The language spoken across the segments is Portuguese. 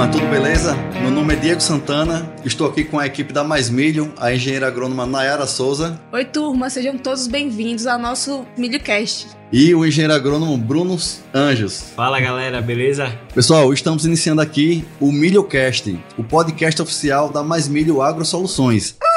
turma, tudo beleza? Meu nome é Diego Santana, estou aqui com a equipe da Mais Milho, a engenheira agrônoma Nayara Souza. Oi, turma, sejam todos bem-vindos ao nosso MilhoCast. E o engenheiro agrônomo Bruno Anjos. Fala galera, beleza? Pessoal, estamos iniciando aqui o MilhoCast, o podcast oficial da Mais Milho Agro Soluções. Turma,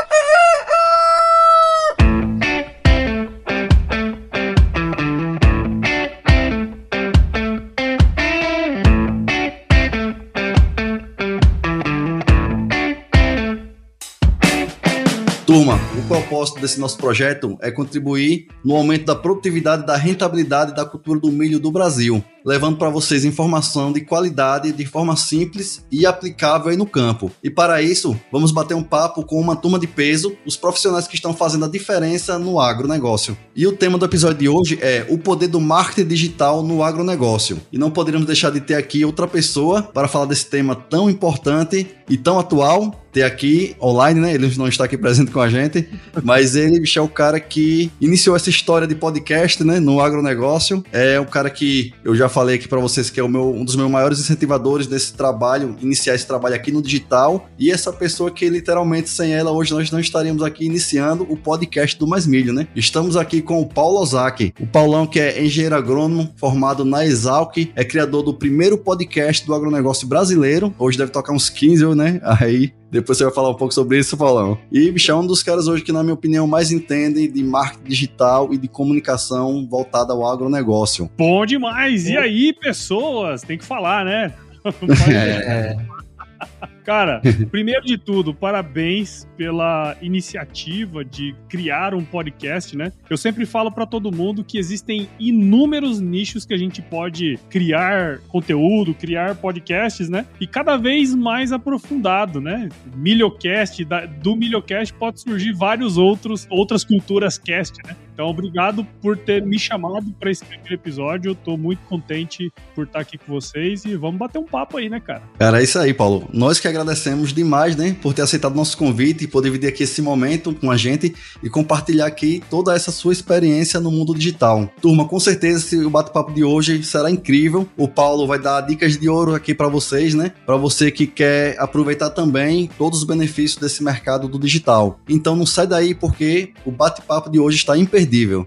propósito desse nosso projeto é contribuir no aumento da produtividade, da rentabilidade da cultura do milho do Brasil, levando para vocês informação de qualidade de forma simples e aplicável aí no campo. E para isso, vamos bater um papo com uma turma de peso, os profissionais que estão fazendo a diferença no agronegócio. E o tema do episódio de hoje é o poder do marketing digital no agronegócio. E não poderíamos deixar de ter aqui outra pessoa para falar desse tema tão importante e tão atual ter aqui online, né? Ele não está aqui presente com a gente, mas ele é o cara que iniciou essa história de podcast, né, no agronegócio. É o cara que eu já falei aqui para vocês que é o meu, um dos meus maiores incentivadores desse trabalho, iniciar esse trabalho aqui no digital. E essa pessoa que literalmente sem ela hoje nós não estaríamos aqui iniciando o podcast do Mais Milho, né? Estamos aqui com o Paulo Ozaki. O Paulão que é engenheiro agrônomo, formado na Exalc, é criador do primeiro podcast do agronegócio brasileiro. Hoje deve tocar uns 15, né? Aí depois você vai falar um pouco sobre isso, Paulão. E bicho é um dos caras hoje que, na minha opinião, mais entendem de marketing digital e de comunicação voltada ao agronegócio. Bom demais! E aí, pessoas? Tem que falar, né? é. Cara, primeiro de tudo, parabéns pela iniciativa de criar um podcast, né? Eu sempre falo para todo mundo que existem inúmeros nichos que a gente pode criar conteúdo, criar podcasts, né? E cada vez mais aprofundado, né? Milhocast, do Milhocast pode surgir vários outros outras culturas cast, né? Então, obrigado por ter me chamado para esse primeiro episódio. Eu tô muito contente por estar aqui com vocês e vamos bater um papo aí, né, cara? Cara, é isso aí, Paulo. Nós que agradecemos demais, né, por ter aceitado nosso convite e poder dividir aqui esse momento com a gente e compartilhar aqui toda essa sua experiência no mundo digital. Turma, com certeza o bate-papo de hoje será incrível. O Paulo vai dar dicas de ouro aqui para vocês, né? Para você que quer aproveitar também todos os benefícios desse mercado do digital. Então não sai daí porque o bate-papo de hoje está imperdível imperdível.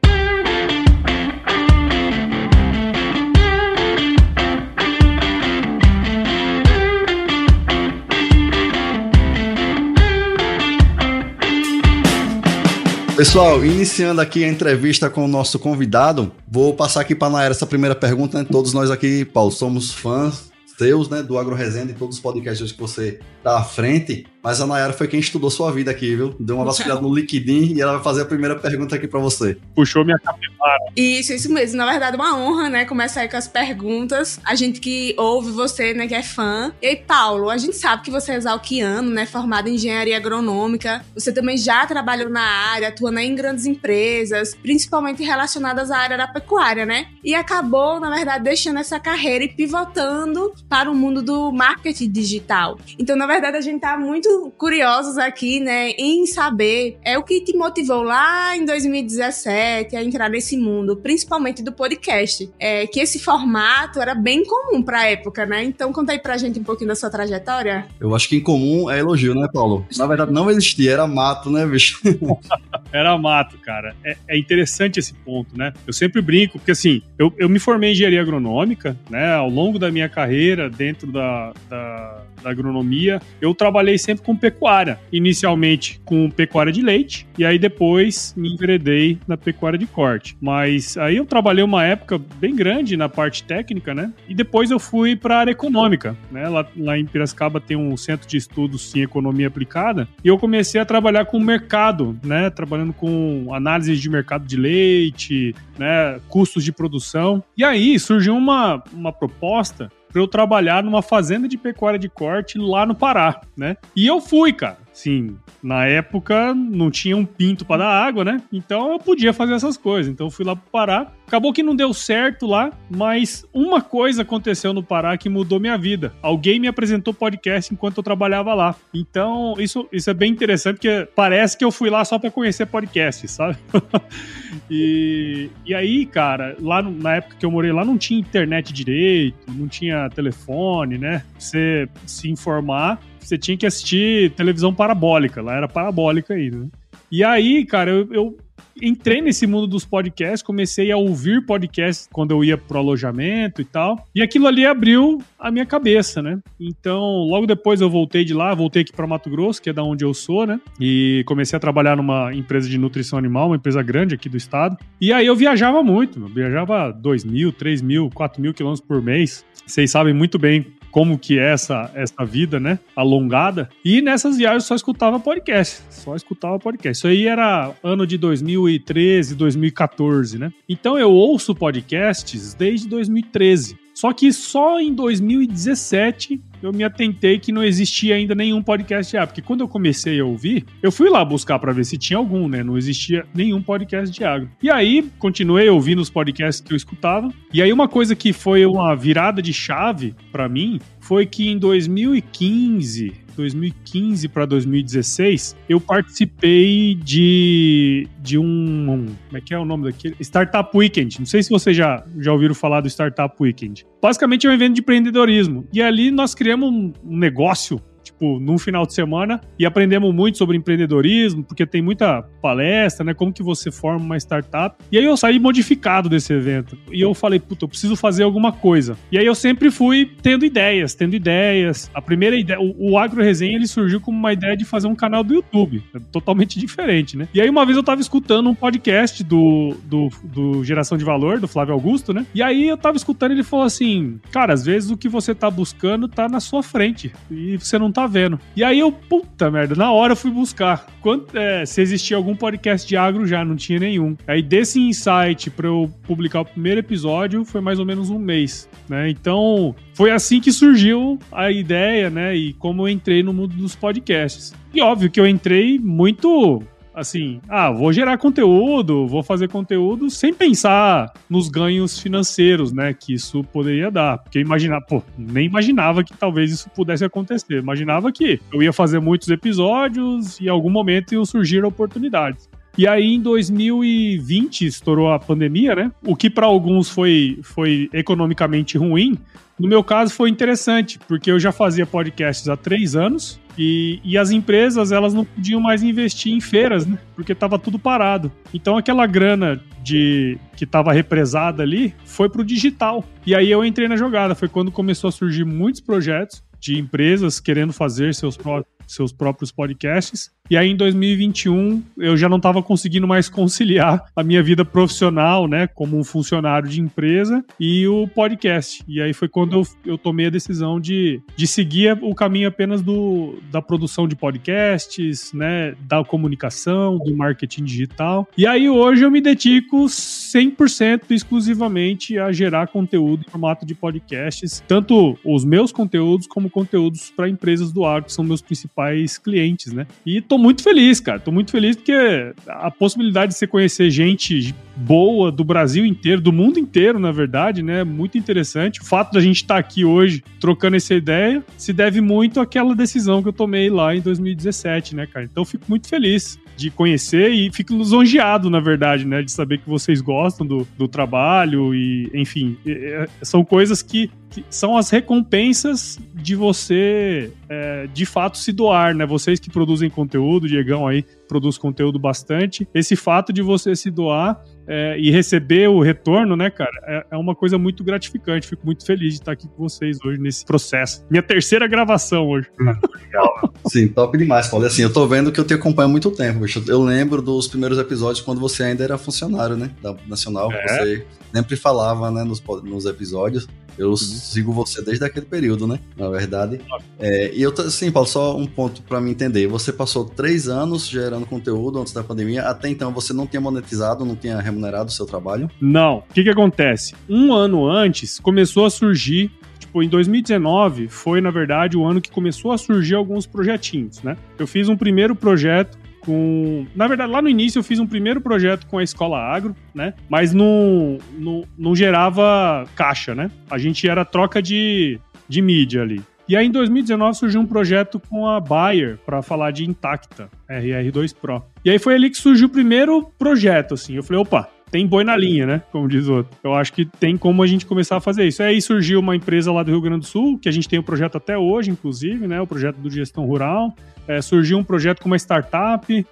Pessoal, iniciando aqui a entrevista com o nosso convidado, vou passar aqui para a Naira essa primeira pergunta. Né? Todos nós aqui, Paulo, somos fãs seus, né, do Agro Resenha e todos os podcasts que você tá à frente. Mas a Nayara foi quem estudou sua vida aqui, viu? Deu uma vasculhada no LinkedIn e ela vai fazer a primeira pergunta aqui para você. Puxou minha capivara. Isso, isso mesmo. Na verdade, é uma honra, né? Começar aí com as perguntas. A gente que ouve você, né, que é fã. E aí, Paulo, a gente sabe que você é exalquiano, né? Formado em engenharia agronômica. Você também já trabalhou na área, atuando em grandes empresas, principalmente relacionadas à área da pecuária, né? E acabou, na verdade, deixando essa carreira e pivotando para o mundo do marketing digital. Então, na verdade, a gente tá muito curiosos aqui, né, em saber é o que te motivou lá em 2017 a entrar nesse mundo, principalmente do podcast. É que esse formato era bem comum para a época, né? Então conta aí pra gente um pouquinho da sua trajetória. Eu acho que em comum é elogio, né, Paulo? Na verdade não existia, era mato, né, bicho? era mato, cara. É, é, interessante esse ponto, né? Eu sempre brinco, porque assim, eu, eu me formei em engenharia agronômica, né? Ao longo da minha carreira dentro da, da da agronomia, eu trabalhei sempre com pecuária. Inicialmente com pecuária de leite, e aí depois me enveredei na pecuária de corte. Mas aí eu trabalhei uma época bem grande na parte técnica, né? E depois eu fui para a área econômica, né? Lá, lá em Piracicaba tem um centro de estudos em economia aplicada, e eu comecei a trabalhar com o mercado, né? Trabalhando com análise de mercado de leite, né? Custos de produção. E aí surgiu uma, uma proposta para eu trabalhar numa fazenda de pecuária de corte lá no Pará, né? E eu fui, cara sim, na época não tinha um pinto para dar água, né? Então eu podia fazer essas coisas. Então eu fui lá pro Pará. Acabou que não deu certo lá, mas uma coisa aconteceu no Pará que mudou minha vida. Alguém me apresentou podcast enquanto eu trabalhava lá. Então, isso, isso é bem interessante, porque parece que eu fui lá só para conhecer podcast, sabe? e, e aí, cara, lá na época que eu morei lá, não tinha internet direito, não tinha telefone, né? Você se informar você tinha que assistir televisão parabólica, lá era parabólica ainda. Né? E aí, cara, eu, eu, entrei nesse mundo dos podcasts, comecei a ouvir podcasts quando eu ia pro alojamento e tal. E aquilo ali abriu a minha cabeça, né? Então, logo depois eu voltei de lá, voltei aqui para Mato Grosso, que é da onde eu sou, né? E comecei a trabalhar numa empresa de nutrição animal, uma empresa grande aqui do estado. E aí eu viajava muito, eu viajava 2 mil, 3 mil, 4 mil quilômetros por mês. Vocês sabem muito bem como que é essa, essa vida, né? Alongada. E nessas viagens eu só escutava podcast. Só escutava podcast. Isso aí era ano de 2013, 2014, né? Então eu ouço podcasts desde 2013. Só que só em 2017 eu me atentei que não existia ainda nenhum podcast de agro. Porque quando eu comecei a ouvir, eu fui lá buscar para ver se tinha algum, né? Não existia nenhum podcast de agro. E aí, continuei ouvindo os podcasts que eu escutava. E aí, uma coisa que foi uma virada de chave para mim foi que em 2015, 2015 para 2016, eu participei de, de um. Como é que é o nome daquele? Startup Weekend. Não sei se vocês já, já ouviram falar do Startup Weekend. Basicamente é um evento de empreendedorismo. E ali nós criamos um negócio tipo, num final de semana e aprendemos muito sobre empreendedorismo, porque tem muita palestra, né? Como que você forma uma startup. E aí eu saí modificado desse evento. E eu falei, puta, eu preciso fazer alguma coisa. E aí eu sempre fui tendo ideias, tendo ideias. A primeira ideia, o, o Agro Resenha, ele surgiu como uma ideia de fazer um canal do YouTube. É totalmente diferente, né? E aí uma vez eu tava escutando um podcast do, do, do Geração de Valor, do Flávio Augusto, né? E aí eu tava escutando ele falou assim, cara, às vezes o que você tá buscando tá na sua frente e você não tá vendo. E aí eu, puta merda, na hora eu fui buscar quanto, é, se existia algum podcast de agro já, não tinha nenhum. Aí desse insight para eu publicar o primeiro episódio foi mais ou menos um mês, né? Então foi assim que surgiu a ideia, né? E como eu entrei no mundo dos podcasts. E óbvio que eu entrei muito assim, ah, vou gerar conteúdo, vou fazer conteúdo sem pensar nos ganhos financeiros, né, que isso poderia dar. Porque imaginar, pô, nem imaginava que talvez isso pudesse acontecer. Imaginava que eu ia fazer muitos episódios e em algum momento iam surgir oportunidades. E aí, em 2020, estourou a pandemia, né? O que para alguns foi, foi economicamente ruim, no meu caso foi interessante, porque eu já fazia podcasts há três anos e, e as empresas elas não podiam mais investir em feiras, né? Porque estava tudo parado. Então aquela grana de que estava represada ali foi para o digital. E aí eu entrei na jogada. Foi quando começou a surgir muitos projetos de empresas querendo fazer seus próprios seus próprios podcasts. E aí em 2021 eu já não estava conseguindo mais conciliar a minha vida profissional, né, como um funcionário de empresa e o podcast. E aí foi quando eu, eu tomei a decisão de, de seguir o caminho apenas do, da produção de podcasts, né, da comunicação, do marketing digital. E aí hoje eu me dedico 100% exclusivamente a gerar conteúdo em formato de podcasts, tanto os meus conteúdos como conteúdos para empresas do ar, que são meus principais clientes, né? E tô muito feliz, cara. Tô muito feliz porque a possibilidade de você conhecer gente boa do Brasil inteiro, do mundo inteiro, na verdade, né? Muito interessante. O fato da gente estar tá aqui hoje trocando essa ideia se deve muito àquela decisão que eu tomei lá em 2017, né, cara? Então fico muito feliz de conhecer e fico lisonjeado, na verdade, né? De saber que vocês gostam do, do trabalho e, enfim, são coisas que, que são as recompensas de você, é, de fato, se doar, né? Vocês que produzem conteúdo, Diegão aí produz conteúdo bastante, esse fato de você se doar é, e receber o retorno, né, cara, é, é, uma coisa muito gratificante. Fico muito feliz de estar aqui com vocês hoje nesse processo. Minha terceira gravação hoje. Legal. Sim, top demais, Paulo. Assim, eu tô vendo que eu te acompanho há muito tempo, bicho. Eu lembro dos primeiros episódios quando você ainda era funcionário, né, da Nacional. É. Você sempre falava, né, nos, nos episódios. Eu uhum. sigo você desde aquele período, né? Na verdade. É, e eu, sim, Paulo, só um ponto para me entender. Você passou três anos gerando conteúdo antes da pandemia. Até então você não tinha monetizado, não tinha remunerado o seu trabalho? Não. O que, que acontece? Um ano antes começou a surgir tipo, em 2019 foi, na verdade, o ano que começou a surgir alguns projetinhos, né? Eu fiz um primeiro projeto com. Na verdade, lá no início eu fiz um primeiro projeto com a escola agro, né? Mas não, não, não gerava caixa, né? A gente era troca de, de mídia ali. E aí em 2019 surgiu um projeto com a Bayer para falar de Intacta, RR2 Pro. E aí foi ali que surgiu o primeiro projeto, assim. Eu falei, opa, tem boi na linha, né? Como diz o outro. Eu acho que tem como a gente começar a fazer isso. Aí surgiu uma empresa lá do Rio Grande do Sul, que a gente tem o um projeto até hoje, inclusive, né? O projeto do Gestão Rural. É, surgiu um projeto com uma startup.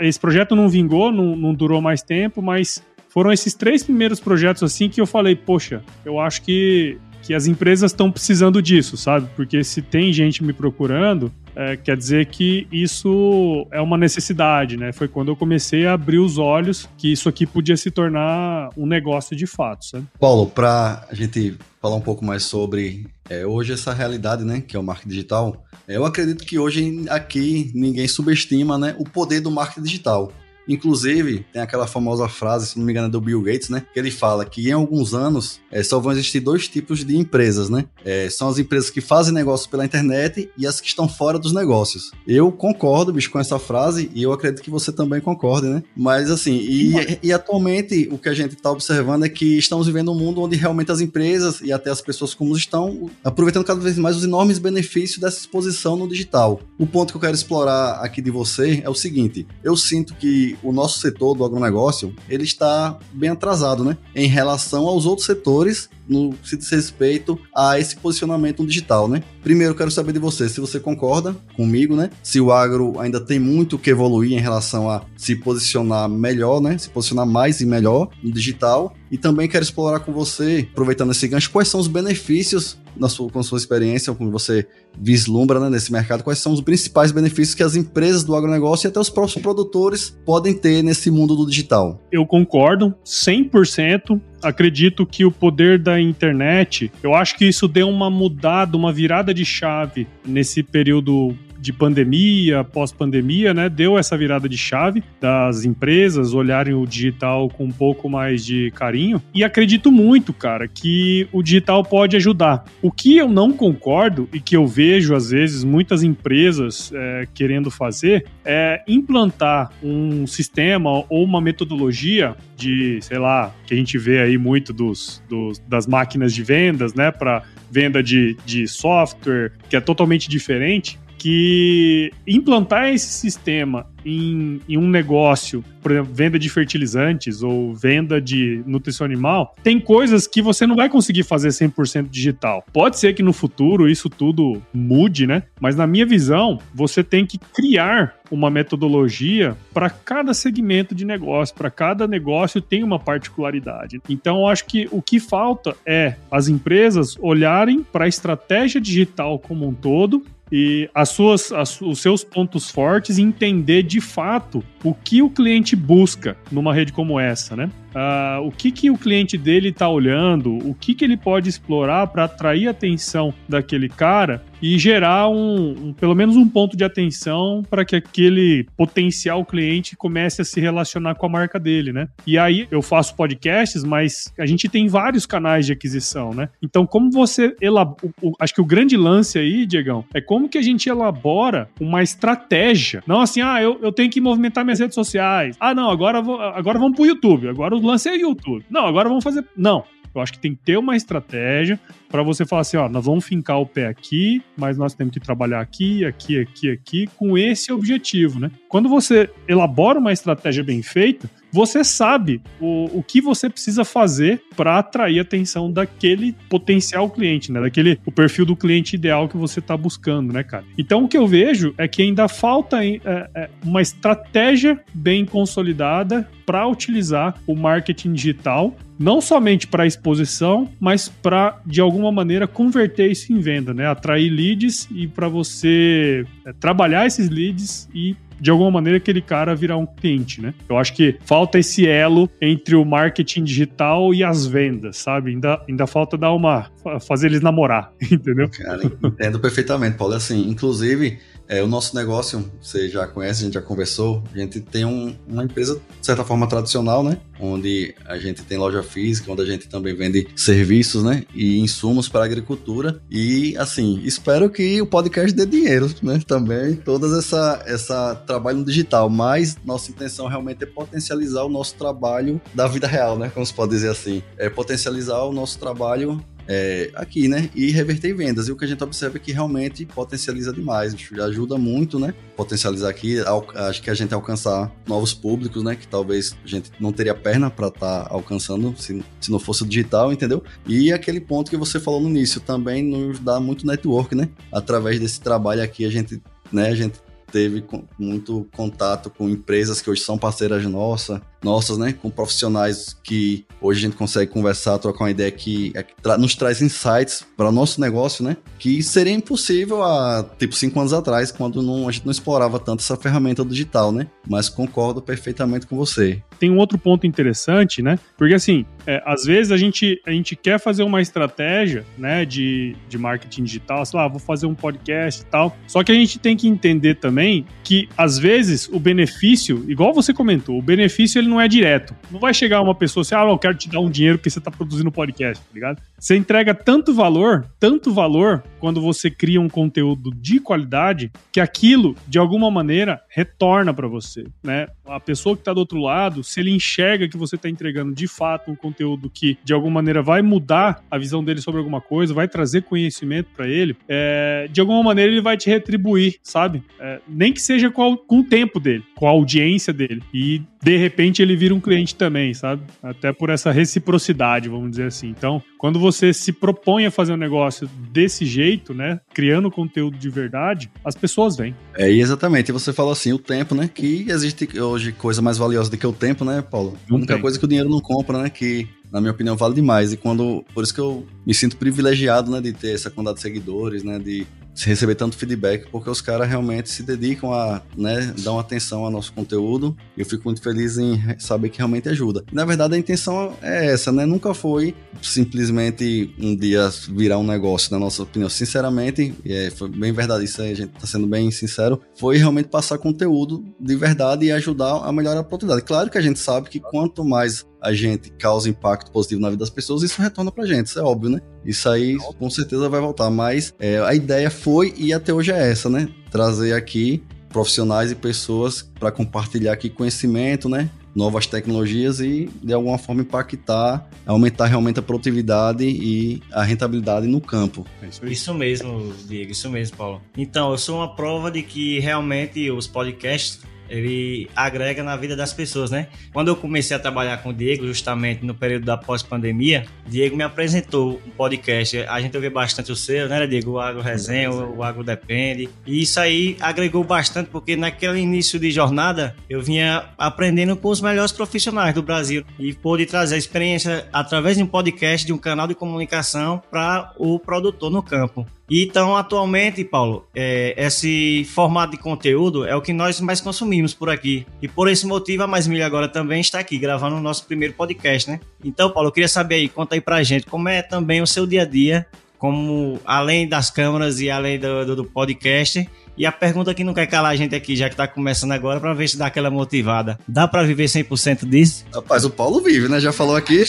Esse projeto não vingou, não, não durou mais tempo, mas foram esses três primeiros projetos assim que eu falei, poxa, eu acho que que as empresas estão precisando disso, sabe? Porque se tem gente me procurando, é, quer dizer que isso é uma necessidade, né? Foi quando eu comecei a abrir os olhos que isso aqui podia se tornar um negócio de fato, sabe? Paulo, para a gente falar um pouco mais sobre é, hoje essa realidade, né, que é o marketing digital, eu acredito que hoje aqui ninguém subestima, né, o poder do marketing digital. Inclusive, tem aquela famosa frase, se não me engano, é do Bill Gates, né? Que ele fala que em alguns anos é, só vão existir dois tipos de empresas, né? É, são as empresas que fazem negócios pela internet e as que estão fora dos negócios. Eu concordo, bicho, com essa frase e eu acredito que você também concorde, né? Mas assim, e, e atualmente o que a gente está observando é que estamos vivendo um mundo onde realmente as empresas e até as pessoas comuns estão aproveitando cada vez mais os enormes benefícios dessa exposição no digital. O ponto que eu quero explorar aqui de você é o seguinte: eu sinto que o nosso setor do agronegócio ele está bem atrasado, né? Em relação aos outros setores no que diz respeito a esse posicionamento digital, né? Primeiro, quero saber de você se você concorda comigo, né? Se o agro ainda tem muito que evoluir em relação a se posicionar melhor, né? Se posicionar mais e melhor no digital. E também quero explorar com você, aproveitando esse gancho, quais são os benefícios na sua, com sua experiência, como você vislumbra né, nesse mercado, quais são os principais benefícios que as empresas do agronegócio e até os próprios produtores podem ter nesse mundo do digital. Eu concordo 100% acredito que o poder da internet, eu acho que isso deu uma mudada, uma virada de chave nesse período de pandemia, pós-pandemia, né, deu essa virada de chave das empresas olharem o digital com um pouco mais de carinho. E acredito muito, cara, que o digital pode ajudar. O que eu não concordo e que eu vejo, às vezes, muitas empresas é, querendo fazer é implantar um sistema ou uma metodologia de, sei lá, que a gente vê aí muito dos, dos das máquinas de vendas, né, para venda de, de software, que é totalmente diferente que implantar esse sistema em, em, um negócio, por exemplo, venda de fertilizantes ou venda de nutrição animal, tem coisas que você não vai conseguir fazer 100% digital. Pode ser que no futuro isso tudo mude, né? Mas na minha visão, você tem que criar uma metodologia para cada segmento de negócio, para cada negócio tem uma particularidade. Então, eu acho que o que falta é as empresas olharem para a estratégia digital como um todo e as suas, as, os seus pontos fortes e entender de fato o que o cliente busca numa rede como essa, né? Uh, o que, que o cliente dele está olhando, o que, que ele pode explorar para atrair a atenção daquele cara e gerar um, um, pelo menos um ponto de atenção para que aquele potencial cliente comece a se relacionar com a marca dele, né? E aí eu faço podcasts, mas a gente tem vários canais de aquisição, né? Então, como você elabora. Acho que o grande lance aí, Diegão, é como que a gente elabora uma estratégia. Não assim, ah, eu, eu tenho que movimentar minhas redes sociais. Ah, não, agora, vou, agora vamos pro YouTube. Agora o lance é YouTube. Não, agora vamos fazer. Não. Eu acho que tem que ter uma estratégia para você falar assim, ó, nós vamos fincar o pé aqui, mas nós temos que trabalhar aqui, aqui, aqui, aqui, com esse objetivo, né? Quando você elabora uma estratégia bem feita, você sabe o, o que você precisa fazer para atrair a atenção daquele potencial cliente, né? Daquele o perfil do cliente ideal que você está buscando, né, cara? Então o que eu vejo é que ainda falta é, é, uma estratégia bem consolidada para utilizar o marketing digital, não somente para exposição, mas para de alguma maneira converter isso em venda, né? Atrair leads e para você é, trabalhar esses leads e de alguma maneira, aquele cara virar um cliente, né? Eu acho que falta esse elo entre o marketing digital e as vendas, sabe? Ainda, ainda falta dar uma. fazer eles namorar, entendeu? Cara, entendo perfeitamente, Paulo. Assim, inclusive, é, o nosso negócio, você já conhece, a gente já conversou, a gente tem um, uma empresa, de certa forma, tradicional, né? Onde a gente tem loja física, onde a gente também vende serviços, né? E insumos para a agricultura. E, assim, espero que o podcast dê dinheiro, né? Também, todas essa, essa trabalho no digital. Mas nossa intenção realmente é potencializar o nosso trabalho da vida real, né? Como se pode dizer assim. É potencializar o nosso trabalho é, aqui, né? E reverter vendas. E o que a gente observa é que realmente potencializa demais, ajuda muito, né? Potencializar aqui, acho que a gente alcançar novos públicos, né? Que talvez a gente não teria perna para estar tá alcançando se, se não fosse o digital, entendeu? E aquele ponto que você falou no início também nos dá muito network, né? Através desse trabalho aqui, a gente né, a gente teve muito contato com empresas que hoje são parceiras nossas, nossas, né? Com profissionais que hoje a gente consegue conversar, trocar uma ideia que, é, nos traz insights para o nosso negócio, né? Que seria impossível há, tipo, cinco anos atrás, quando não, a gente não explorava tanto essa ferramenta digital, né? Mas concordo perfeitamente com você. Tem um outro ponto interessante, né? Porque, assim, é, às vezes a gente, a gente quer fazer uma estratégia, né, de, de marketing digital, sei lá, vou fazer um podcast e tal, só que a gente tem que entender também que, às vezes, o benefício, igual você comentou, o benefício ele ele não é direto. Não vai chegar uma pessoa assim, ah, eu quero te dar um dinheiro porque você tá produzindo podcast, tá ligado? Você entrega tanto valor, tanto valor, quando você cria um conteúdo de qualidade, que aquilo, de alguma maneira, retorna para você, né? A pessoa que tá do outro lado, se ele enxerga que você tá entregando de fato um conteúdo que, de alguma maneira, vai mudar a visão dele sobre alguma coisa, vai trazer conhecimento para ele, é, de alguma maneira ele vai te retribuir, sabe? É, nem que seja com, com o tempo dele, com a audiência dele. E, de repente, ele vira um cliente também, sabe? Até por essa reciprocidade, vamos dizer assim. Então, quando você se propõe a fazer um negócio desse jeito, né, criando conteúdo de verdade, as pessoas vêm. É, exatamente. E você falou assim, o tempo, né, que existe hoje coisa mais valiosa do que o tempo, né, Paulo? Não a única tem. coisa que o dinheiro não compra, né, que na minha opinião, vale demais. E quando. Por isso que eu me sinto privilegiado, né, de ter essa quantidade de seguidores, né, de receber tanto feedback, porque os caras realmente se dedicam a, né, dar atenção ao nosso conteúdo. Eu fico muito feliz em saber que realmente ajuda. na verdade, a intenção é essa, né? Nunca foi simplesmente um dia virar um negócio, na nossa opinião. Sinceramente, e é, foi bem verdade isso aí, a gente tá sendo bem sincero, foi realmente passar conteúdo de verdade e ajudar a melhorar a produtividade. Claro que a gente sabe que quanto mais a gente causa impacto positivo na vida das pessoas, isso retorna pra gente, isso é óbvio, né? Isso aí com certeza vai voltar, mas é, a ideia foi e até hoje é essa, né? Trazer aqui profissionais e pessoas para compartilhar aqui conhecimento, né? Novas tecnologias e de alguma forma impactar, aumentar realmente a produtividade e a rentabilidade no campo. É isso, isso mesmo, Diego, isso mesmo, Paulo. Então, eu sou uma prova de que realmente os podcasts ele agrega na vida das pessoas, né? Quando eu comecei a trabalhar com o Diego, justamente no período da pós-pandemia, Diego me apresentou um podcast. A gente ouviu bastante o seu, né, Diego? O Agro Resenha, o Agro Depende. E isso aí agregou bastante, porque naquele início de jornada eu vinha aprendendo com os melhores profissionais do Brasil e pude trazer a experiência através de um podcast, de um canal de comunicação para o produtor no campo. Então, atualmente, Paulo, é, esse formato de conteúdo é o que nós mais consumimos por aqui. E por esse motivo, a Mais Milha agora também está aqui, gravando o nosso primeiro podcast, né? Então, Paulo, eu queria saber aí, conta aí pra gente, como é também o seu dia a dia, como além das câmeras e além do, do, do podcast, e a pergunta que não quer calar a gente aqui, já que tá começando agora, para ver se dá aquela motivada. Dá para viver 100% disso? Rapaz, o Paulo vive, né? Já falou aqui.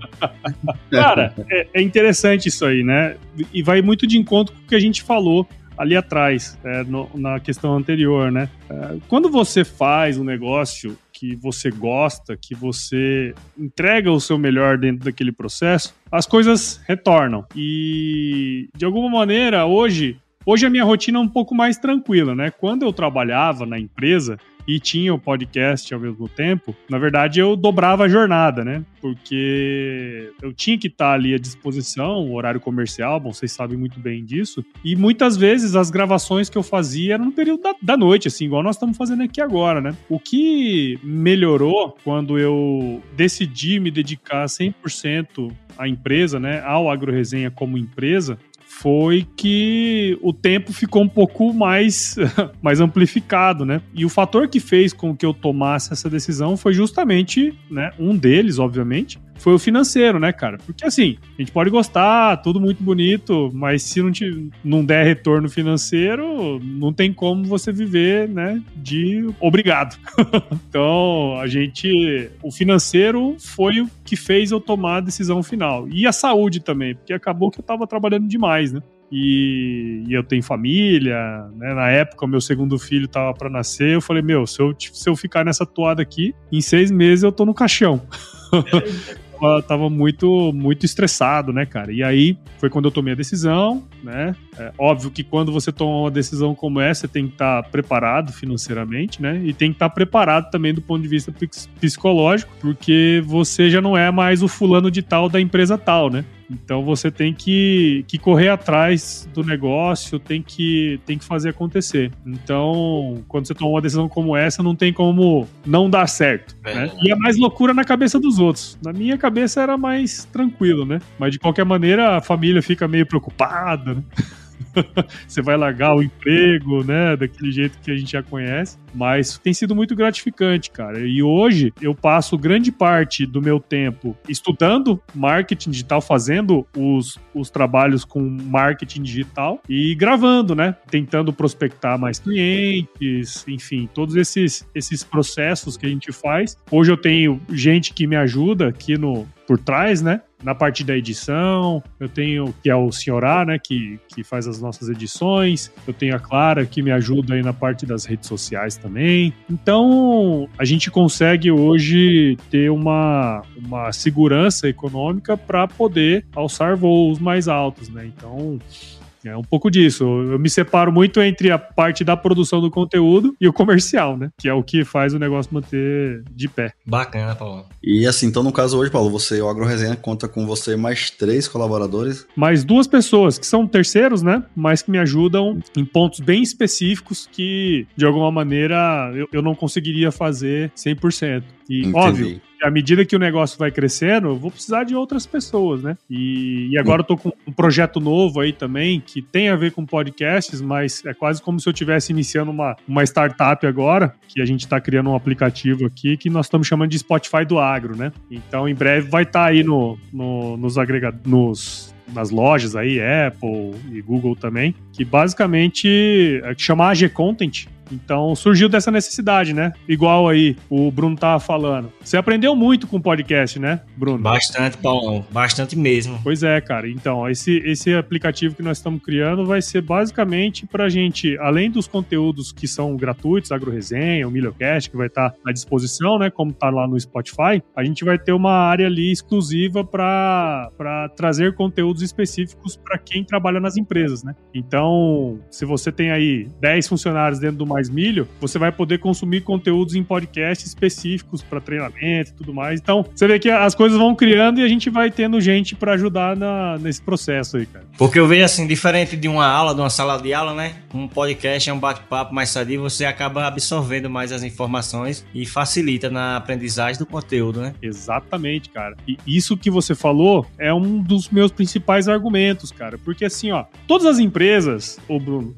Cara, é, é, interessante isso aí, né? E vai muito de encontro com o que a gente falou ali atrás, é, no, na questão anterior, né? É, quando você faz um negócio que você gosta, que você entrega o seu melhor dentro daquele processo, as coisas retornam. E de alguma maneira, hoje, Hoje a minha rotina é um pouco mais tranquila, né? Quando eu trabalhava na empresa e tinha o podcast ao mesmo tempo, na verdade eu dobrava a jornada, né? Porque eu tinha que estar ali à disposição, o horário comercial, bom, vocês sabem muito bem disso. E muitas vezes as gravações que eu fazia eram no período da, da noite, assim, igual nós estamos fazendo aqui agora, né? O que melhorou quando eu decidi me dedicar 100% à empresa, né? Ao AgroResenha como empresa, foi que o tempo ficou um pouco mais, mais amplificado, né? E o fator que fez com que eu tomasse essa decisão foi justamente, né, um deles, obviamente, foi o financeiro, né, cara? Porque assim, a gente pode gostar, tudo muito bonito, mas se não, te, não der retorno financeiro, não tem como você viver, né, de obrigado. então, a gente. O financeiro foi o que fez eu tomar a decisão final. E a saúde também, porque acabou que eu tava trabalhando demais, né? E, e, eu tenho família, né? Na época, meu segundo filho tava para nascer. Eu falei, meu, se eu, se eu ficar nessa toada aqui, em seis meses eu tô no caixão. tava, tava, muito, muito estressado, né, cara? E aí foi quando eu tomei a decisão, né? É óbvio que quando você toma uma decisão como essa, você tem que estar tá preparado financeiramente, né? E tem que estar tá preparado também do ponto de vista psicológico, porque você já não é mais o fulano de tal da empresa tal, né? Então você tem que, que correr atrás do negócio, tem que, tem que fazer acontecer. Então, quando você toma uma decisão como essa, não tem como não dar certo. É. Né? E é mais loucura na cabeça dos outros. Na minha cabeça era mais tranquilo, né? Mas de qualquer maneira, a família fica meio preocupada, né? você vai largar o emprego, né? Daquele jeito que a gente já conhece. Mas tem sido muito gratificante, cara. E hoje eu passo grande parte do meu tempo estudando marketing digital, fazendo os, os trabalhos com marketing digital e gravando, né? Tentando prospectar mais clientes, enfim, todos esses, esses processos que a gente faz. Hoje eu tenho gente que me ajuda aqui no, por trás, né? Na parte da edição, eu tenho que é o Senhorá, né? Que, que faz as nossas edições. Eu tenho a Clara que me ajuda aí na parte das redes sociais também. Então a gente consegue hoje ter uma, uma segurança econômica para poder alçar voos mais altos, né? Então é um pouco disso. Eu me separo muito entre a parte da produção do conteúdo e o comercial, né? Que é o que faz o negócio manter de pé. Bacana, Paulo. E assim, então no caso hoje, Paulo, você, o AgroResenha conta com você mais três colaboradores? Mais duas pessoas, que são terceiros, né? Mas que me ajudam em pontos bem específicos que, de alguma maneira, eu, eu não conseguiria fazer 100%. E, Entendi. óbvio, à medida que o negócio vai crescendo, eu vou precisar de outras pessoas, né? E, e agora eu tô com um projeto novo aí também, que tem a ver com podcasts, mas é quase como se eu estivesse iniciando uma, uma startup agora, que a gente está criando um aplicativo aqui que nós estamos chamando de Spotify do Agro, né? Então, em breve vai estar tá aí no, no, nos nas lojas aí, Apple e Google também, que basicamente é que chama AG Content, então surgiu dessa necessidade, né? Igual aí o Bruno tava falando. Você aprendeu muito com o podcast, né, Bruno? Bastante, Paulão. Bastante mesmo. Pois é, cara. Então, esse, esse aplicativo que nós estamos criando vai ser basicamente pra gente, além dos conteúdos que são gratuitos, AgroResenha, o Milhocast, que vai estar tá à disposição, né? Como tá lá no Spotify, a gente vai ter uma área ali exclusiva para trazer conteúdos específicos para quem trabalha nas empresas, né? Então, se você tem aí 10 funcionários dentro do mais milho, você vai poder consumir conteúdos em podcast específicos para treinamento e tudo mais. Então, você vê que as coisas vão criando e a gente vai tendo gente para ajudar na, nesse processo aí, cara. Porque eu vejo assim, diferente de uma aula, de uma sala de aula, né? Um podcast é um bate-papo mais sadio, você acaba absorvendo mais as informações e facilita na aprendizagem do conteúdo, né? Exatamente, cara. E isso que você falou é um dos meus principais argumentos, cara. Porque assim, ó, todas as empresas, ô Bruno,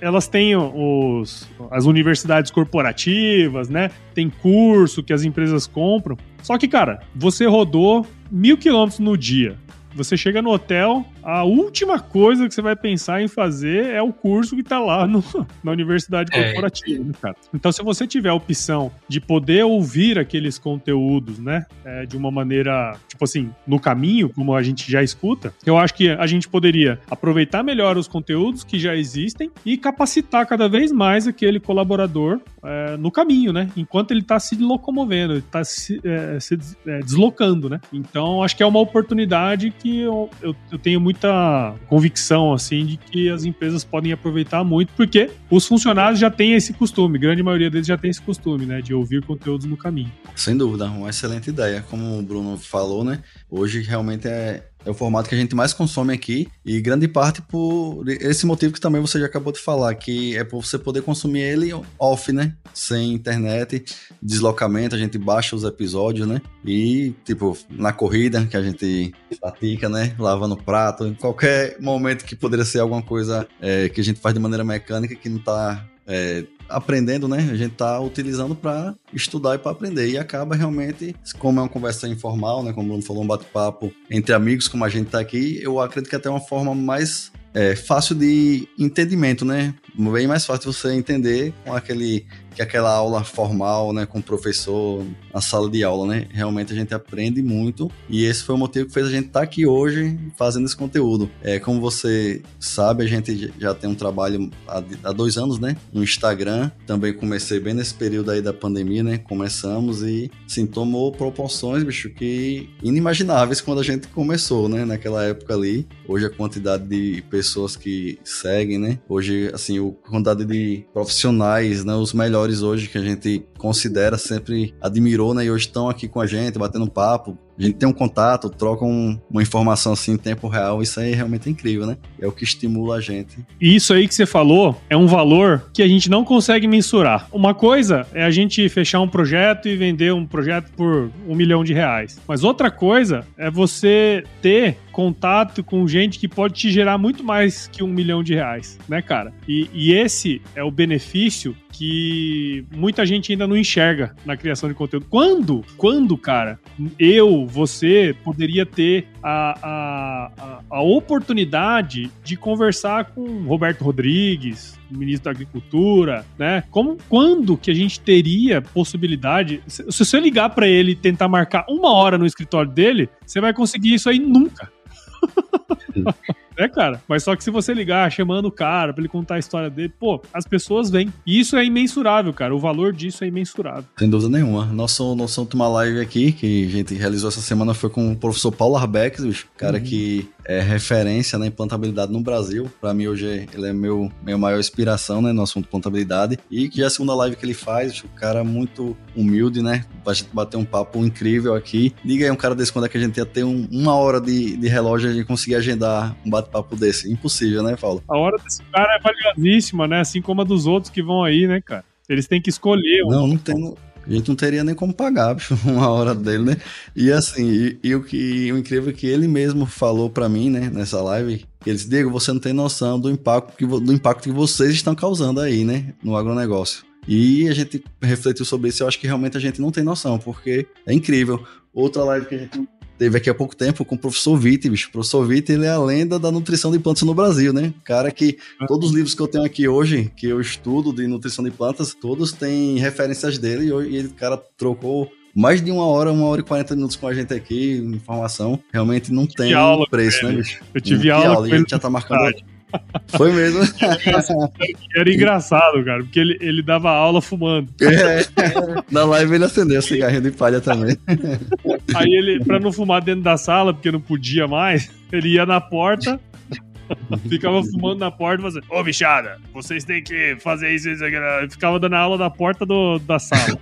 elas têm os, as universidades corporativas, né? Tem curso que as empresas compram. Só que, cara, você rodou mil quilômetros no dia. Você chega no hotel, a última coisa que você vai pensar em fazer é o curso que tá lá no, na universidade é. corporativa, é. né, cara? Então, se você tiver a opção de poder ouvir aqueles conteúdos, né, é, de uma maneira, tipo assim, no caminho, como a gente já escuta, eu acho que a gente poderia aproveitar melhor os conteúdos que já existem e capacitar cada vez mais aquele colaborador é, no caminho, né? Enquanto ele tá se locomovendo, ele tá se, é, se é, deslocando, né? Então, acho que é uma oportunidade que eu, eu, eu tenho muito muita convicção, assim, de que as empresas podem aproveitar muito, porque os funcionários já têm esse costume, grande maioria deles já tem esse costume, né, de ouvir conteúdos no caminho. Sem dúvida, uma excelente ideia. Como o Bruno falou, né, hoje realmente é É o formato que a gente mais consome aqui e grande parte por esse motivo que também você já acabou de falar, que é por você poder consumir ele off, né? Sem internet, deslocamento, a gente baixa os episódios, né? E, tipo, na corrida que a gente pratica, né? Lavando prato, em qualquer momento que poderia ser alguma coisa é, que a gente faz de maneira mecânica que não tá é, aprendendo, né? A gente tá utilizando para estudar e para aprender. E acaba realmente, como é uma conversa informal, né? Como o Bruno falou, um bate-papo entre amigos, como a gente tá aqui, eu acredito que é até uma forma mais é, fácil de entendimento, né? Bem mais fácil você entender com aquele que aquela aula formal, né, com o professor na sala de aula, né? Realmente a gente aprende muito e esse foi o motivo que fez a gente estar tá aqui hoje fazendo esse conteúdo. É, como você sabe, a gente já tem um trabalho há, há dois anos, né, no Instagram. Também comecei bem nesse período aí da pandemia, né? Começamos e, sim, tomou proporções, bicho, que inimagináveis quando a gente começou, né? Naquela época ali. Hoje a quantidade de pessoas que seguem, né? Hoje, assim, a quantidade de profissionais, né? Os melhores hoje que a gente considera, sempre admirou, né? E hoje estão aqui com a gente, batendo papo, a gente tem um contato, troca um, uma informação assim em tempo real, isso aí realmente é incrível, né? É o que estimula a gente. E isso aí que você falou é um valor que a gente não consegue mensurar. Uma coisa é a gente fechar um projeto e vender um projeto por um milhão de reais. Mas outra coisa é você ter contato com gente que pode te gerar muito mais que um milhão de reais, né, cara? E, e esse é o benefício que muita gente ainda não enxerga na criação de conteúdo. Quando, quando, cara, eu, você poderia ter a, a, a, oportunidade de conversar com Roberto Rodrigues, ministro da Agricultura, né? Como, quando que a gente teria possibilidade? Se, você ligar para ele e tentar marcar uma hora no escritório dele, você vai conseguir isso aí nunca. É, cara. Mas só que se você ligar chamando o cara pra ele contar a história dele, pô, as pessoas vêm. E isso é imensurável, cara. O valor disso é imensurável. Sem dúvida nenhuma. Nosso, nosso última live aqui, que a gente realizou essa semana, foi com o professor Paulo Arbex, cara uhum. que é referência na implantabilidade no Brasil. Para mim, hoje, ele é meu, minha maior inspiração, né, no assunto plantabilidade. E que é a segunda live que ele faz, o cara é muito humilde, né, pra gente bater um papo incrível aqui. Diga aí um cara desse quando é que a gente ia ter um, uma hora de, de relógio e conseguir agendar um bate-papo desse. Impossível, né, Paulo? A hora desse cara é valiosíssima, né, assim como a dos outros que vão aí, né, cara? Eles têm que escolher. Não, não tem a gente não teria nem como pagar bicho, uma hora dele, né? E assim, e, e o, que, o incrível é que ele mesmo falou para mim, né, nessa live, ele disse, Diego, você não tem noção do impacto, que, do impacto que vocês estão causando aí, né, no agronegócio. E a gente refletiu sobre isso, eu acho que realmente a gente não tem noção, porque é incrível. Outra live que a gente teve aqui há pouco tempo com o professor Vitti, bicho. O professor Vitti, ele é a lenda da nutrição de plantas no Brasil, né? Cara que todos os livros que eu tenho aqui hoje, que eu estudo de nutrição de plantas, todos têm referências dele e ele, cara, trocou mais de uma hora, uma hora e quarenta minutos com a gente aqui, informação. Realmente não tem aula, preço, né, bicho? Eu tive aula, aula e a gente já tá marcando. Foi mesmo. Era engraçado, cara, porque ele, ele dava aula fumando. É. Na live ele acendeu o cigarrinho de palha também. Aí ele, pra não fumar dentro da sala, porque não podia mais, ele ia na porta, Ficava fumando na porta, fazendo, ô bichada, vocês têm que fazer isso, isso, aquilo. Ficava dando aula da porta do, da sala.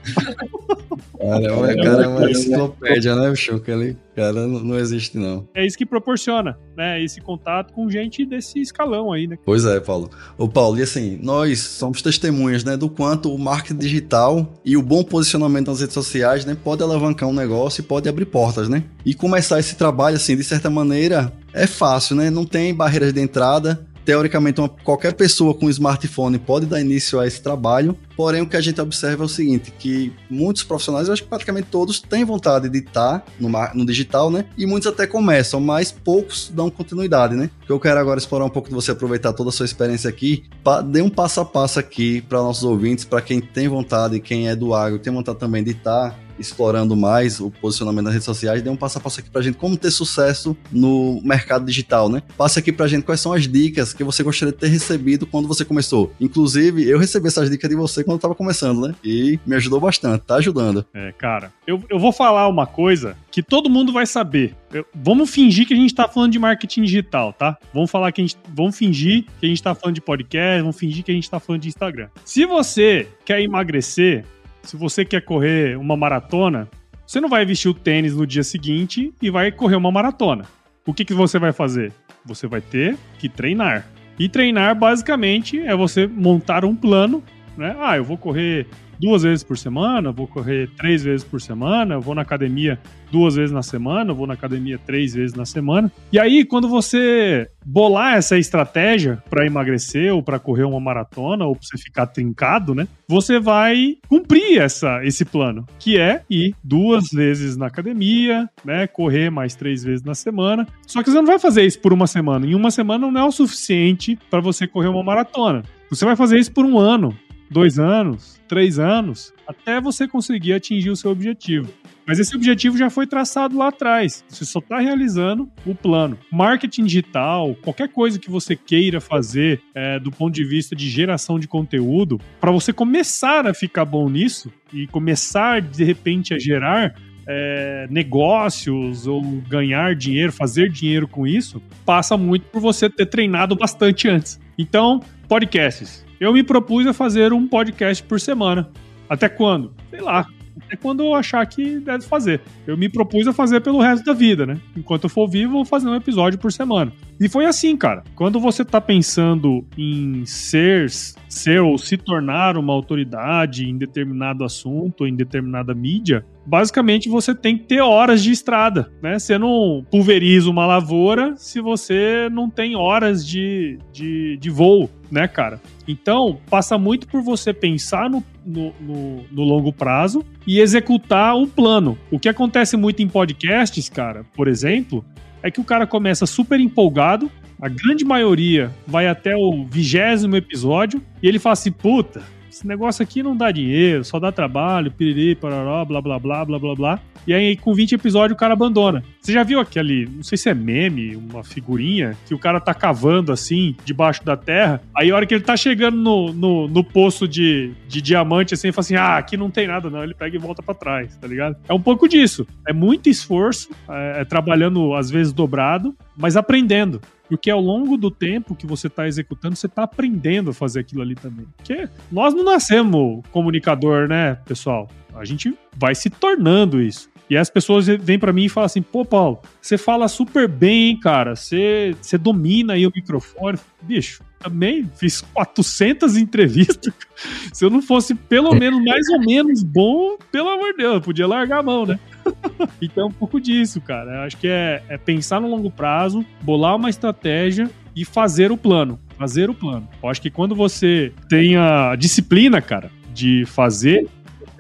Caramba, cara é uma enciclopédia, né, bicho? Aquele cara não, não, existe, não. É isso que proporciona, né? Esse contato com gente desse escalão aí, né? Pois é, Paulo. Ô, Paulo, e assim, nós somos testemunhas, né, do quanto o marketing digital e o bom posicionamento nas redes sociais, né, pode alavancar um negócio e pode abrir portas, né? E começar esse trabalho, assim, de certa maneira, é fácil, né? Não tem barreiras de entrada. Teoricamente, uma, qualquer pessoa com smartphone pode dar início a esse trabalho. Porém, o que a gente observa é o seguinte, que muitos profissionais, eu acho que praticamente todos, têm vontade de estar no, no digital, né? E muitos até começam, mas poucos dão continuidade, né? O que eu quero agora explorar um pouco de você aproveitar toda a sua experiência aqui, dê um passo a passo aqui para nossos ouvintes, para quem tem vontade, quem é do agro, tem vontade também de estar explorando mais o posicionamento nas redes sociais, dê um passo a passo aqui pra gente como ter sucesso no mercado digital, né? Passe aqui pra gente quais são as dicas que você gostaria de ter recebido quando você começou. Inclusive, eu recebi essas dicas de você quando eu tava começando, né? E me ajudou bastante, tá ajudando. É, cara, eu, eu vou falar uma coisa que todo mundo vai saber. Eu, vamos fingir que a gente tá falando de marketing digital, tá? Vamos falar que a gente. Vamos fingir que a gente tá falando de podcast, vamos fingir que a gente tá falando de Instagram. Se você quer emagrecer, se você quer correr uma maratona, você não vai vestir o tênis no dia seguinte e vai correr uma maratona. o que, que você vai fazer? Você vai ter que treinar. E treinar, basicamente, é você montar um plano, né? Ah, eu vou correr duas vezes por semana, vou correr três vezes por semana, vou na academia duas vezes na semana, vou na academia três vezes na semana. E aí, quando você bolar essa estratégia para emagrecer ou para correr uma maratona ou para você ficar trincado, né? Você vai cumprir essa, esse plano, que é ir duas vezes na academia, né? Correr mais três vezes na semana. Só que você não vai fazer isso por uma semana. Em uma semana não é o suficiente para você correr uma maratona. Você vai fazer isso por um ano, dois anos, três anos, até você conseguir atingir o seu objetivo. Mas esse objetivo já foi traçado lá atrás. Você só está realizando o plano. Marketing digital, qualquer coisa que você queira fazer é, do ponto de vista de geração de conteúdo, para você começar a ficar bom nisso e começar de repente a gerar é, negócios ou ganhar dinheiro, fazer dinheiro com isso, passa muito por você ter treinado bastante antes. Então, podcasts. Eu me propus a fazer um podcast por semana. Até quando? Sei lá. Até quando eu achar que deve fazer. Eu me propus a fazer pelo resto da vida, né? Enquanto eu for vivo, vou fazer um episódio por semana. E foi assim, cara. Quando você tá pensando em ser, ser ou se tornar uma autoridade em determinado assunto, em determinada mídia, basicamente você tem que ter horas de estrada, né? Você não pulveriza uma lavoura se você não tem horas de, de, de voo, né, cara? Então, passa muito por você pensar no, no, no, no longo prazo e executar o plano. O que acontece muito em podcasts, cara, por exemplo, é que o cara começa super empolgado, a grande maioria vai até o vigésimo episódio e ele fala assim: puta, esse negócio aqui não dá dinheiro, só dá trabalho, piriri, pararó, blá blá blá blá blá blá. E aí, com 20 episódios, o cara abandona. Você já viu aquele, não sei se é meme, uma figurinha, que o cara tá cavando assim, debaixo da terra. Aí, a hora que ele tá chegando no, no, no poço de, de diamante, assim, ele fala assim: ah, aqui não tem nada, não. Ele pega e volta para trás, tá ligado? É um pouco disso. É muito esforço, é, é trabalhando às vezes dobrado, mas aprendendo. Porque ao longo do tempo que você está executando, você está aprendendo a fazer aquilo ali também. Porque nós não nascemos comunicador, né, pessoal? A gente vai se tornando isso. E as pessoas vêm para mim e falam assim: pô, Paulo, você fala super bem, cara. Você, você domina aí o microfone. Bicho, também fiz 400 entrevistas. Se eu não fosse pelo menos mais ou menos bom, pelo amor de Deus, eu podia largar a mão, né? então é um pouco disso, cara. Eu acho que é, é pensar no longo prazo, bolar uma estratégia e fazer o plano. Fazer o plano. Eu acho que quando você tem a disciplina, cara, de fazer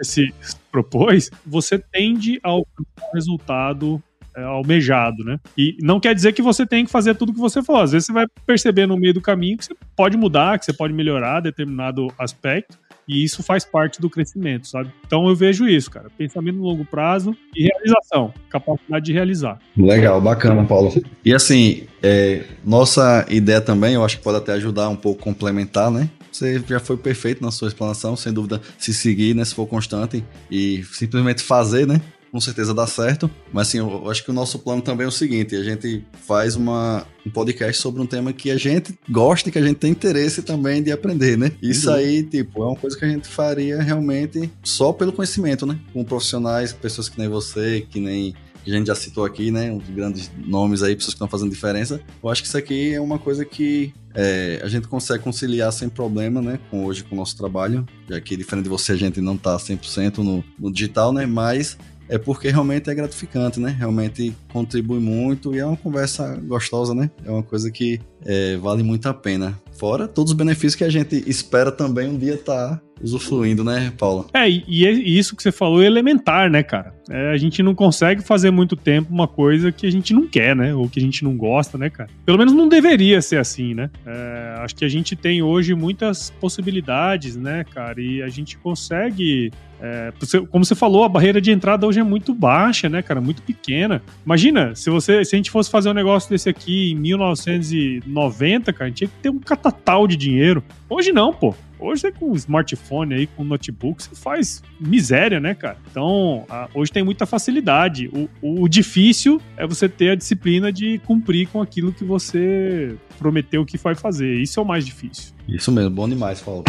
se propôs, você tende ao resultado é, almejado, né? E não quer dizer que você tem que fazer tudo que você falou. Às vezes você vai perceber no meio do caminho que você pode mudar, que você pode melhorar determinado aspecto. E isso faz parte do crescimento, sabe? Então eu vejo isso, cara. Pensamento no longo prazo e realização. Capacidade de realizar. Legal, bacana, Paulo. E assim, é, nossa ideia também, eu acho que pode até ajudar um pouco, complementar, né? Você já foi perfeito na sua explanação, sem dúvida, se seguir, né? Se for constante e simplesmente fazer, né? Com certeza dá certo. Mas assim, eu acho que o nosso plano também é o seguinte: a gente faz uma, um podcast sobre um tema que a gente gosta e que a gente tem interesse também de aprender, né? Isso aí, tipo, é uma coisa que a gente faria realmente só pelo conhecimento, né? Com profissionais, pessoas que nem você, que nem que a gente já citou aqui, né? Uns grandes nomes aí, pessoas que estão fazendo diferença. Eu acho que isso aqui é uma coisa que é, a gente consegue conciliar sem problema, né? Com hoje com o nosso trabalho, já que diferente de você, a gente não tá 100% no, no digital, né? Mas é porque realmente é gratificante, né? Realmente contribui muito e é uma conversa gostosa, né? É uma coisa que é, vale muito a pena. Fora todos os benefícios que a gente espera também um dia estar tá usufruindo, né, Paula? É, e, e isso que você falou é elementar, né, cara? É, a gente não consegue fazer muito tempo uma coisa que a gente não quer, né? Ou que a gente não gosta, né, cara? Pelo menos não deveria ser assim, né? É, acho que a gente tem hoje muitas possibilidades, né, cara? E a gente consegue é, como você falou, a barreira de entrada hoje é muito baixa, né, cara? Muito pequena. Imagina, se você, se a gente fosse fazer um negócio desse aqui em 1990, cara, a gente tinha que ter um catatal de dinheiro. Hoje não, pô. Hoje é com smartphone aí, com notebook, você faz miséria, né, cara? Então, a, hoje tem muita facilidade. O, o, o difícil é você ter a disciplina de cumprir com aquilo que você prometeu que vai fazer. Isso é o mais difícil. Isso mesmo, bom demais, Paulo.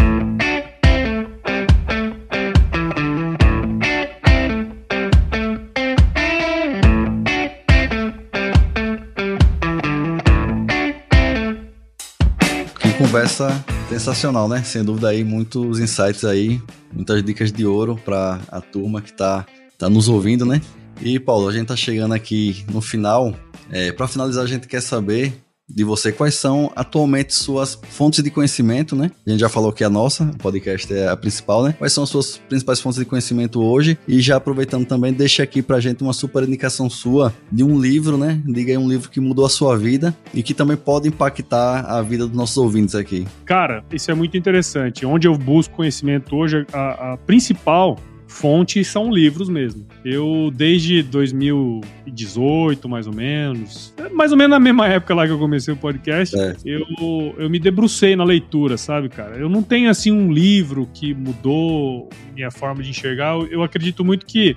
Conversa sensacional, né? Sem dúvida aí, muitos insights aí, muitas dicas de ouro para a turma que tá, tá nos ouvindo, né? E, Paulo, a gente tá chegando aqui no final. É, para finalizar, a gente quer saber de você quais são atualmente suas fontes de conhecimento, né? A gente já falou que a nossa, o podcast é a principal, né? Quais são as suas principais fontes de conhecimento hoje? E já aproveitando também, deixa aqui pra gente uma super indicação sua de um livro, né? Diga aí um livro que mudou a sua vida e que também pode impactar a vida dos nossos ouvintes aqui. Cara, isso é muito interessante. Onde eu busco conhecimento hoje, a, a principal fonte são livros mesmo. Eu, desde 2018, mais ou menos, é mais ou menos na mesma época lá que eu comecei o podcast, é. eu, eu me debrucei na leitura, sabe, cara? Eu não tenho, assim, um livro que mudou minha forma de enxergar. Eu acredito muito que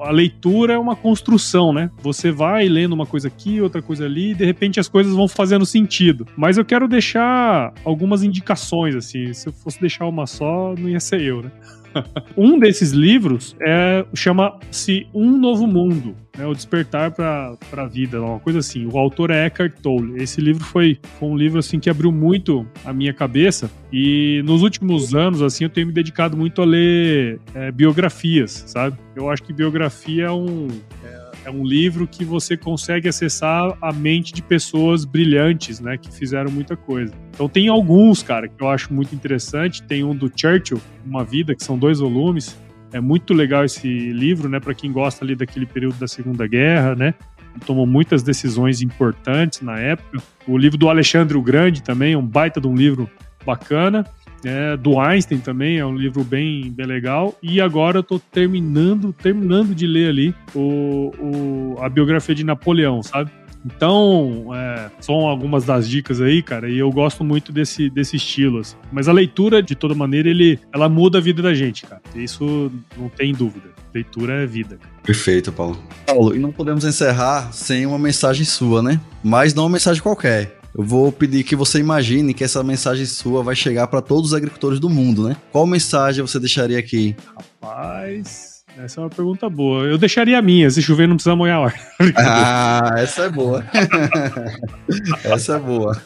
a leitura é uma construção, né? Você vai lendo uma coisa aqui, outra coisa ali, e de repente as coisas vão fazendo sentido. Mas eu quero deixar algumas indicações, assim. Se eu fosse deixar uma só, não ia ser eu, né? um desses livros é, chama-se Um Novo Mundo, né, O Despertar para a Vida, uma coisa assim. O autor é Eckhart Tolle. Esse livro foi, foi um livro assim que abriu muito a minha cabeça e nos últimos anos assim eu tenho me dedicado muito a ler é, biografias, sabe? Eu acho que biografia é um é, é um livro que você consegue acessar a mente de pessoas brilhantes, né, que fizeram muita coisa. Então tem alguns, cara, que eu acho muito interessante. Tem um do Churchill, Uma Vida, que são dois volumes. É muito legal esse livro, né, para quem gosta ali daquele período da Segunda Guerra, né? Tomou muitas decisões importantes na época. O livro do Alexandre o Grande também, é um baita de um livro bacana é, do Einstein também, é um livro bem, bem legal. E agora eu tô terminando, terminando de ler ali o, o a biografia de Napoleão, sabe? Então, é, são algumas das dicas aí, cara, e eu gosto muito desse, desse estilo. Assim. Mas a leitura, de toda maneira, ele, ela muda a vida da gente, cara. Isso não tem dúvida. Leitura é vida. Cara. Perfeito, Paulo. Paulo, e não podemos encerrar sem uma mensagem sua, né? Mas não uma mensagem qualquer. Eu vou pedir que você imagine que essa mensagem sua vai chegar para todos os agricultores do mundo, né? Qual mensagem você deixaria aqui? Rapaz, essa é uma pergunta boa. Eu deixaria a minha, se chover não precisa molhar a hora. Ah, essa é boa. essa é boa.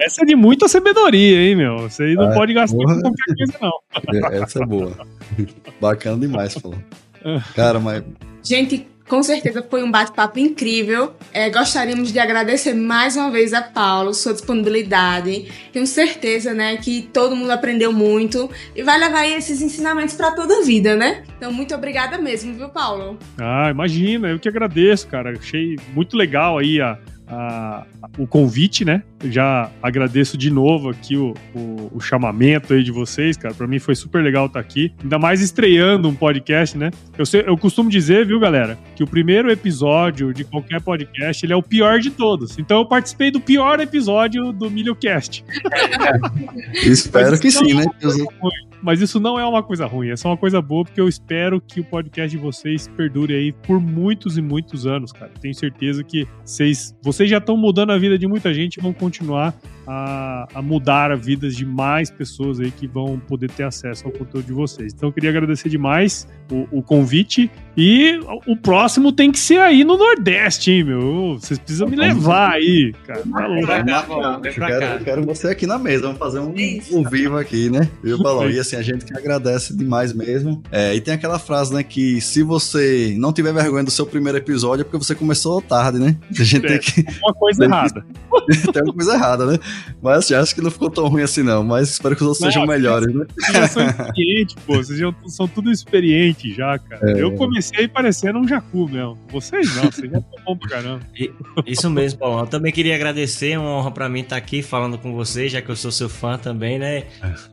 Essa é de muita sabedoria, hein, meu? Você aí não ah, pode gastar porra. com qualquer coisa, não. Essa é boa. Bacana demais, pô. Cara, mas. Gente, com certeza foi um bate-papo incrível. É, gostaríamos de agradecer mais uma vez a Paulo, sua disponibilidade. Tenho certeza, né, que todo mundo aprendeu muito e vai levar esses ensinamentos para toda a vida, né? Então, muito obrigada mesmo, viu, Paulo? Ah, imagina, eu que agradeço, cara. Achei muito legal aí a a, o convite, né? já agradeço de novo aqui o, o, o, chamamento aí de vocês, cara. Para mim foi super legal estar tá aqui. Ainda mais estreando um podcast, né? Eu, sei, eu costumo dizer, viu, galera, que o primeiro episódio de qualquer podcast ele é o pior de todos. Então eu participei do pior episódio do MilhoCast. Espero que sim, né? Mas isso não é uma coisa ruim, é só uma coisa boa, porque eu espero que o podcast de vocês perdure aí por muitos e muitos anos, cara. Tenho certeza que vocês, vocês já estão mudando a vida de muita gente e vão continuar a, a, mudar a vida de mais pessoas aí que vão poder ter acesso ao conteúdo de vocês. Então eu queria agradecer demais o, o convite e o próximo tem que ser aí no Nordeste, hein, meu? Vocês precisam me levar aí, cara. Tá eu, quero, eu quero você aqui na mesa, vamos fazer um, um vivo aqui, né? Viu, Balão? E assim, a gente que agradece demais mesmo. É, e tem aquela frase, né, que se você não tiver vergonha do seu primeiro episódio é porque você começou tarde, né? A gente é, tem que... Uma coisa errada. tem uma coisa errada, né? Mas assim, acho que não ficou tão ruim assim, não. Mas espero que os outros não, sejam melhores, né? Vocês já são experientes, pô. Vocês já são tudo experientes já, cara. É. Eu comecei parecendo um jacu mesmo. Vocês não, vocês já estão bom pra caramba. E, isso mesmo, Paulo. Eu também queria agradecer. É uma honra pra mim estar aqui falando com vocês, já que eu sou seu fã também, né?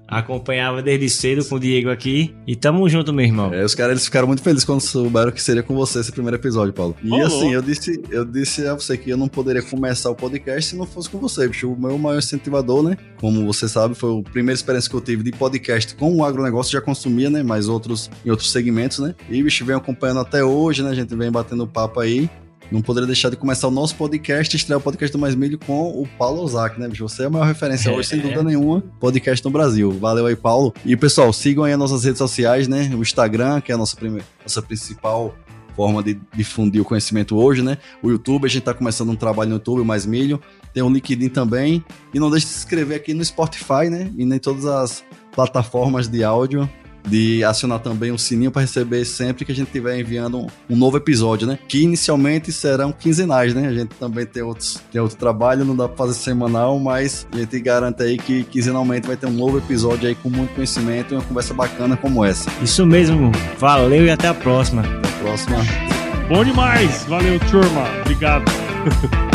Acompanhava desde cedo com o Diego aqui. E tamo junto, meu irmão. É, os caras eles ficaram muito felizes quando souberam que seria com você esse primeiro episódio, Paulo. E assim, eu disse, eu disse a você que eu não poderia começar o podcast se não fosse com você, bicho. O meu maior incentivador, né? Como você sabe, foi a primeira experiência que eu tive de podcast com o agronegócio, já consumia, né? Mas outros em outros segmentos, né? E bicho vem acompanhando até hoje, né? A gente vem batendo papo aí. Não poderia deixar de começar o nosso podcast, estrear o podcast do Mais Milho com o Paulo Ozak, né, bicho? Você é a maior referência é, hoje, sem dúvida nenhuma, podcast no Brasil. Valeu aí, Paulo. E, pessoal, sigam aí as nossas redes sociais, né? O Instagram, que é a nossa, primeira, nossa principal forma de difundir o conhecimento hoje, né? O YouTube, a gente tá começando um trabalho no YouTube, Mais Milho. tem o LinkedIn também. E não deixe de se inscrever aqui no Spotify, né? E em todas as plataformas de áudio de acionar também o sininho para receber sempre que a gente estiver enviando um, um, novo episódio, né? Que inicialmente serão quinzenais, né? A gente também tem outros tem outro trabalho, não dá para fazer semanal, mas a gente garante aí que quinzenalmente vai ter um novo episódio aí com muito conhecimento e uma conversa bacana como essa. Isso mesmo. Valeu e até a próxima. Até a próxima. Bom demais. Valeu, turma. Obrigado.